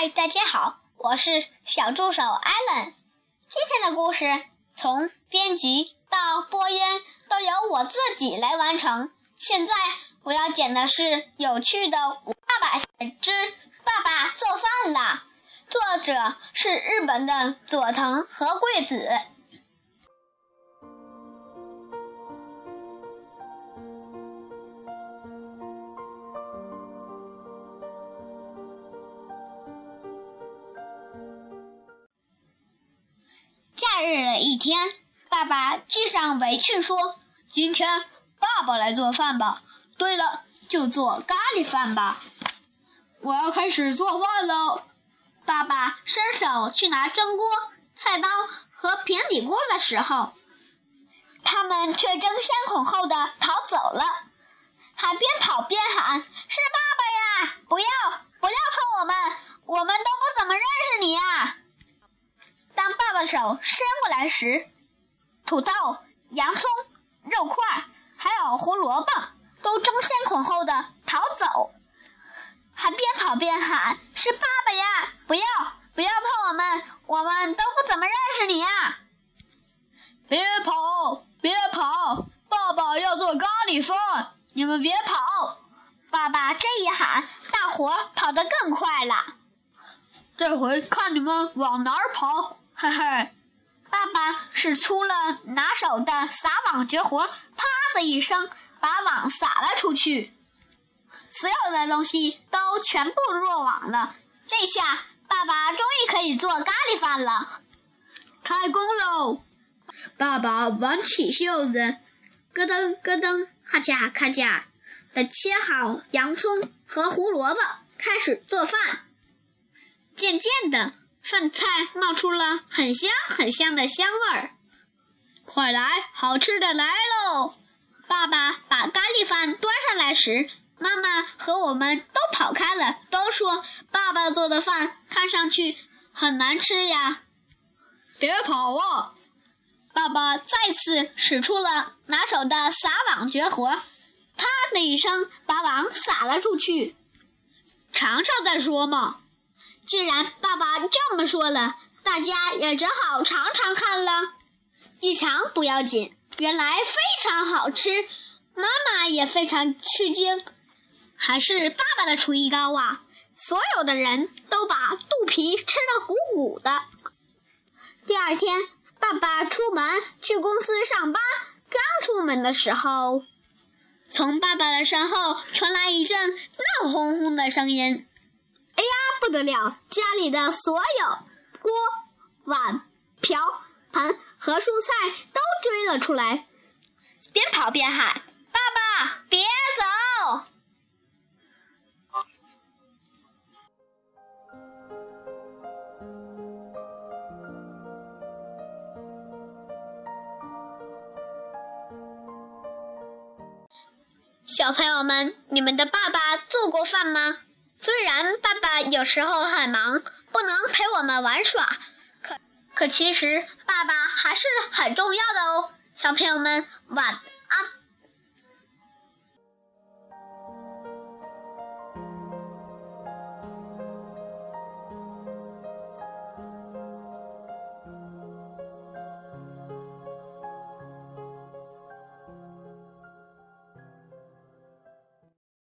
嗨，大家好，我是小助手艾伦。今天的故事从编辑到播音都由我自己来完成。现在我要讲的是有趣的《爸爸之爸爸做饭啦》，作者是日本的佐藤和贵子。一天，爸爸系上围裙说：“今天爸爸来做饭吧。对了，就做咖喱饭吧。我要开始做饭喽。”爸爸伸手去拿蒸锅、菜刀和平底锅的时候，他们却争先恐后的逃走了。他边跑边喊：“是爸爸呀！不要，不要碰我们！我们都不怎么认识你呀！”爸爸手伸过来时，土豆、洋葱、肉块还有胡萝卜都争先恐后的逃走，还边跑边喊：“是爸爸呀！不要，不要碰我们！我们都不怎么认识你呀！”别跑，别跑！爸爸要做咖喱饭，你们别跑！爸爸这一喊，大伙跑得更快了。这回看你们往哪儿跑！嘿嘿，爸爸使出了拿手的撒网绝活，啪的一声把网撒了出去，所有的东西都全部落网了。这下爸爸终于可以做咖喱饭了。开工喽！爸爸挽起袖子，咯噔咯噔，咔嚓咔嚓的切好洋葱和胡萝卜，开始做饭。渐渐的。饭菜冒出了很香很香的香味儿，快来，好吃的来喽！爸爸把咖喱饭端上来时，妈妈和我们都跑开了，都说爸爸做的饭看上去很难吃呀。别跑啊！爸爸再次使出了拿手的撒网绝活，啪的一声把网撒了出去。尝尝再说嘛。既然爸爸这么说了，大家也只好尝尝看了。一尝不要紧，原来非常好吃，妈妈也非常吃惊。还是爸爸的厨艺高啊！所有的人都把肚皮吃得鼓鼓的。第二天，爸爸出门去公司上班，刚出门的时候，从爸爸的身后传来一阵闹哄哄的声音。哎呀，不得了！家里的所有锅、碗、瓢、盆和蔬菜都追了出来，边跑边喊：“爸爸，别走！”小朋友们，你们的爸爸做过饭吗？虽然爸爸有时候很忙，不能陪我们玩耍，可可其实爸爸还是很重要的哦，小朋友们晚。